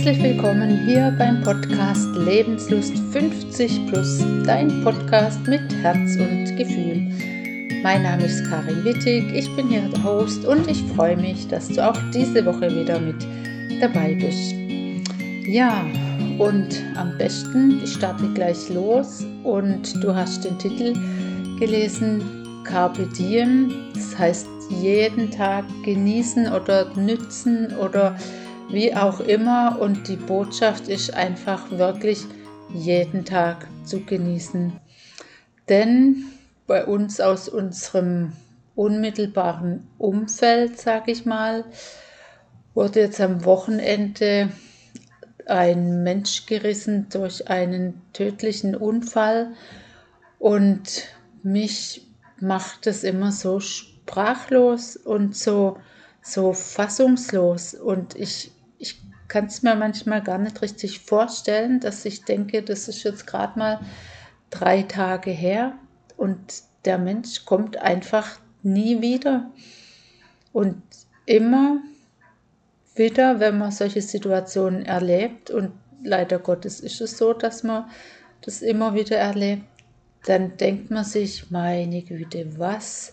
herzlich willkommen hier beim Podcast Lebenslust 50 Plus, dein Podcast mit Herz und Gefühl. Mein Name ist Karin Wittig, ich bin hier der Host und ich freue mich, dass du auch diese Woche wieder mit dabei bist. Ja, und am besten, ich starte gleich los und du hast den Titel gelesen, Carpe Diem, das heißt jeden Tag genießen oder nützen oder wie auch immer. Und die Botschaft ist einfach wirklich jeden Tag zu genießen. Denn bei uns aus unserem unmittelbaren Umfeld, sage ich mal, wurde jetzt am Wochenende ein Mensch gerissen durch einen tödlichen Unfall. Und mich macht es immer so sprachlos und so so fassungslos. Und ich kann es mir manchmal gar nicht richtig vorstellen, dass ich denke, das ist jetzt gerade mal drei Tage her. Und der Mensch kommt einfach nie wieder. Und immer wieder, wenn man solche Situationen erlebt, und leider Gottes ist es so, dass man das immer wieder erlebt, dann denkt man sich, meine Güte, was,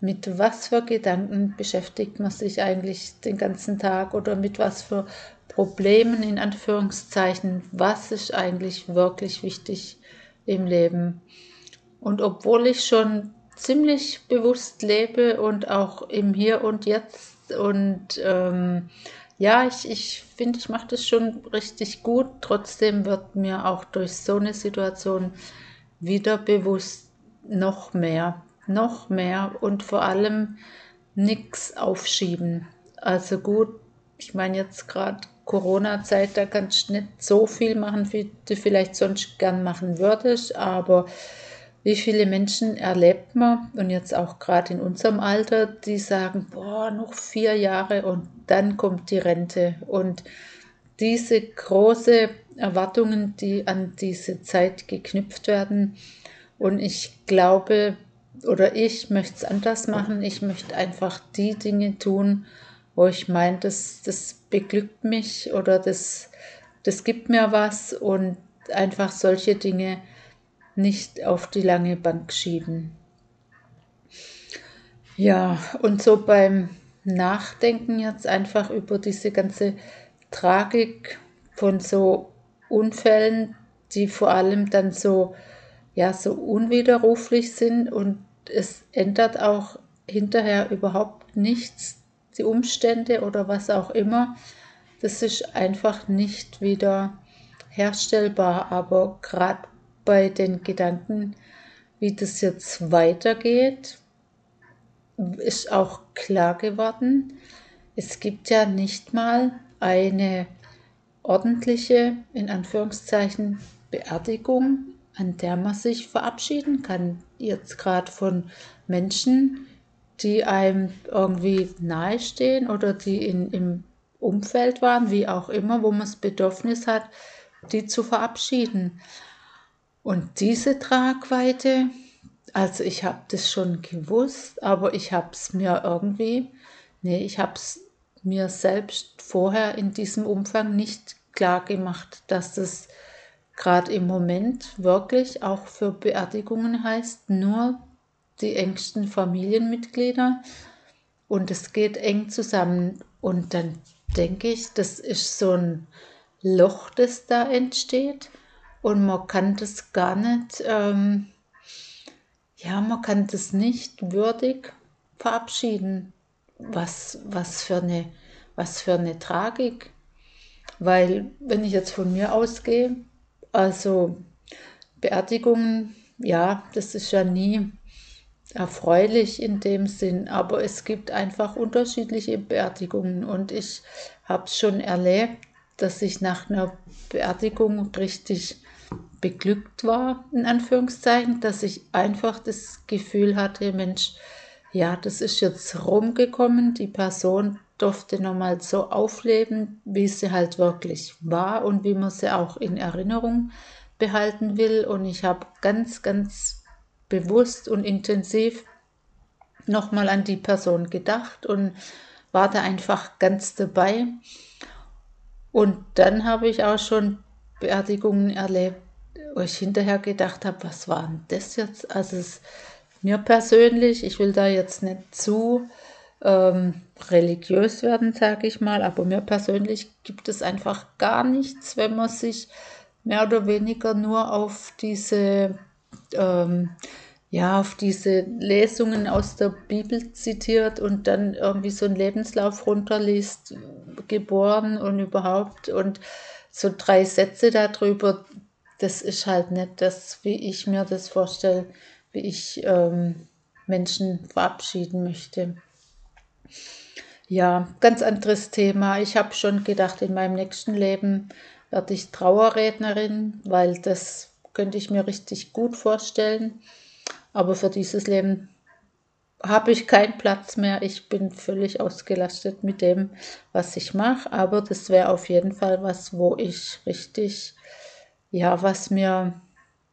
mit was für Gedanken beschäftigt man sich eigentlich den ganzen Tag oder mit was für Problemen in Anführungszeichen, was ist eigentlich wirklich wichtig im Leben. Und obwohl ich schon ziemlich bewusst lebe und auch im Hier und Jetzt und ähm, ja, ich, ich finde, ich mache das schon richtig gut. Trotzdem wird mir auch durch so eine Situation wieder bewusst noch mehr, noch mehr und vor allem nichts aufschieben. Also gut, ich meine jetzt gerade Corona-Zeit, da kannst du nicht so viel machen, wie du vielleicht sonst gern machen würdest, aber wie viele Menschen erlebt man und jetzt auch gerade in unserem Alter, die sagen, boah, noch vier Jahre und dann kommt die Rente. Und diese große Erwartungen, die an diese Zeit geknüpft werden. Und ich glaube oder ich möchte es anders machen, ich möchte einfach die Dinge tun, wo ich meine, das, das beglückt mich oder das, das gibt mir was. Und einfach solche Dinge nicht auf die lange Bank schieben. Ja, und so beim Nachdenken jetzt einfach über diese ganze Tragik von so Unfällen, die vor allem dann so, ja, so unwiderruflich sind und es ändert auch hinterher überhaupt nichts die Umstände oder was auch immer, das ist einfach nicht wieder herstellbar. Aber gerade bei den Gedanken, wie das jetzt weitergeht, ist auch klar geworden, es gibt ja nicht mal eine ordentliche, in Anführungszeichen, Beerdigung, an der man sich verabschieden kann. Jetzt gerade von Menschen, die einem irgendwie nahestehen oder die in, im Umfeld waren, wie auch immer, wo man das Bedürfnis hat, die zu verabschieden. Und diese Tragweite, also ich habe das schon gewusst, aber ich habe es mir irgendwie, nee, ich habe es mir selbst vorher in diesem Umfang nicht klar gemacht, dass das gerade im Moment wirklich auch für Beerdigungen heißt, nur die engsten Familienmitglieder. Und es geht eng zusammen. Und dann denke ich, das ist so ein Loch, das da entsteht. Und man kann das gar nicht, ähm, ja, man kann das nicht würdig verabschieden. Was, was, für eine, was für eine Tragik. Weil, wenn ich jetzt von mir ausgehe, also Beerdigungen, ja, das ist ja nie erfreulich in dem Sinn, aber es gibt einfach unterschiedliche Beerdigungen und ich habe es schon erlebt, dass ich nach einer Beerdigung richtig beglückt war, in Anführungszeichen, dass ich einfach das Gefühl hatte, Mensch, ja, das ist jetzt rumgekommen, die Person durfte nochmal so aufleben, wie sie halt wirklich war und wie man sie auch in Erinnerung behalten will. Und ich habe ganz, ganz bewusst und intensiv nochmal an die Person gedacht und war da einfach ganz dabei. Und dann habe ich auch schon Beerdigungen erlebt, wo ich hinterher gedacht habe, was war denn das jetzt? Also es, mir persönlich, ich will da jetzt nicht zu ähm, religiös werden, sage ich mal, aber mir persönlich gibt es einfach gar nichts, wenn man sich mehr oder weniger nur auf diese ähm, ja, auf diese Lesungen aus der Bibel zitiert und dann irgendwie so einen Lebenslauf runterliest, geboren und überhaupt und so drei Sätze darüber, das ist halt nicht das, wie ich mir das vorstelle, wie ich ähm, Menschen verabschieden möchte. Ja, ganz anderes Thema. Ich habe schon gedacht, in meinem nächsten Leben werde ich Trauerrednerin, weil das könnte ich mir richtig gut vorstellen. Aber für dieses Leben habe ich keinen Platz mehr. Ich bin völlig ausgelastet mit dem, was ich mache. Aber das wäre auf jeden Fall was, wo ich richtig, ja, was mir,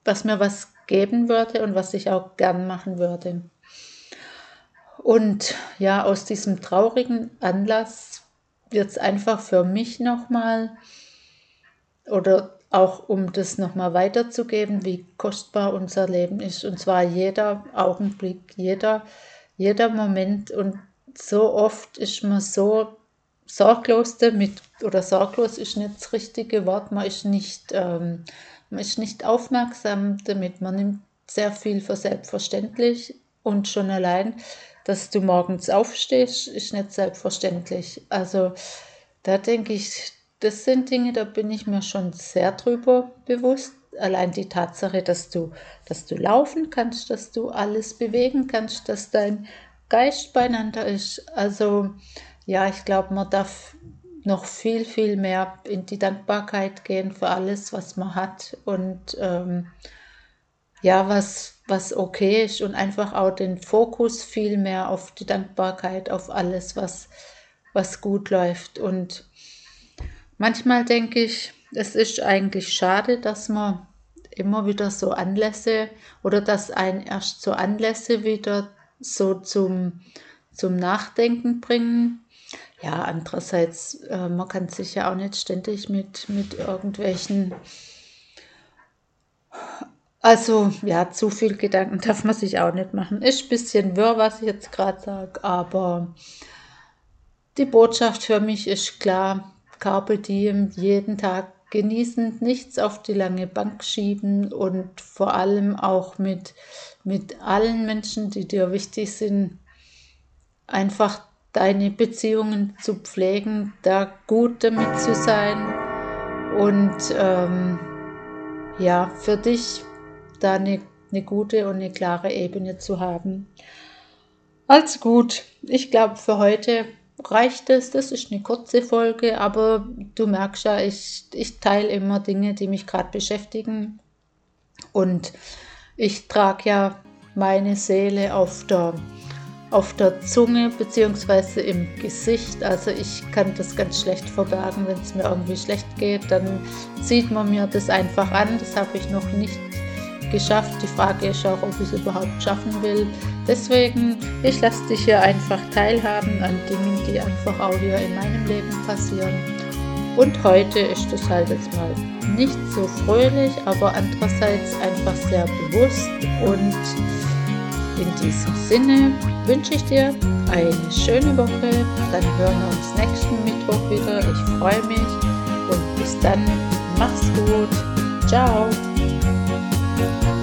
was mir was geben würde und was ich auch gern machen würde. Und ja, aus diesem traurigen Anlass wird es einfach für mich nochmal oder auch um das nochmal weiterzugeben, wie kostbar unser Leben ist. Und zwar jeder Augenblick, jeder, jeder Moment. Und so oft ist man so sorglos damit, oder sorglos ist nicht das richtige Wort, man ist nicht, ähm, man ist nicht aufmerksam damit, man nimmt sehr viel für selbstverständlich und schon allein dass du morgens aufstehst, ist nicht selbstverständlich. Also da denke ich, das sind Dinge, da bin ich mir schon sehr drüber bewusst. Allein die Tatsache, dass du, dass du laufen kannst, dass du alles bewegen kannst, dass dein Geist beieinander ist. Also ja, ich glaube, man darf noch viel, viel mehr in die Dankbarkeit gehen für alles, was man hat und ähm, ja, was, was okay ist und einfach auch den Fokus viel mehr auf die Dankbarkeit, auf alles, was, was gut läuft. Und manchmal denke ich, es ist eigentlich schade, dass man immer wieder so Anlässe oder dass ein erst so Anlässe wieder so zum, zum Nachdenken bringen. Ja, andererseits, äh, man kann sich ja auch nicht ständig mit, mit irgendwelchen also ja, zu viel Gedanken darf man sich auch nicht machen. Ist ein bisschen wirr, was ich jetzt gerade sage, aber die Botschaft für mich ist klar, Carpe Diem, jeden Tag genießen, nichts auf die lange Bank schieben und vor allem auch mit, mit allen Menschen, die dir wichtig sind, einfach deine Beziehungen zu pflegen, da gut damit zu sein und ähm, ja, für dich da eine, eine gute und eine klare Ebene zu haben. Also gut, ich glaube für heute reicht es. Das ist eine kurze Folge, aber du merkst ja, ich, ich teile immer Dinge, die mich gerade beschäftigen. Und ich trage ja meine Seele auf der, auf der Zunge bzw. im Gesicht. Also ich kann das ganz schlecht verbergen, wenn es mir irgendwie schlecht geht. Dann sieht man mir das einfach an. Das habe ich noch nicht geschafft. Die Frage ist auch, ob ich es überhaupt schaffen will. Deswegen, ich lasse dich hier einfach teilhaben an Dingen, die einfach auch hier in meinem Leben passieren. Und heute ist es halt jetzt mal nicht so fröhlich, aber andererseits einfach sehr bewusst. Und in diesem Sinne wünsche ich dir eine schöne Woche. Dann hören wir uns nächsten Mittwoch wieder. Ich freue mich und bis dann. Mach's gut. Ciao. Thank you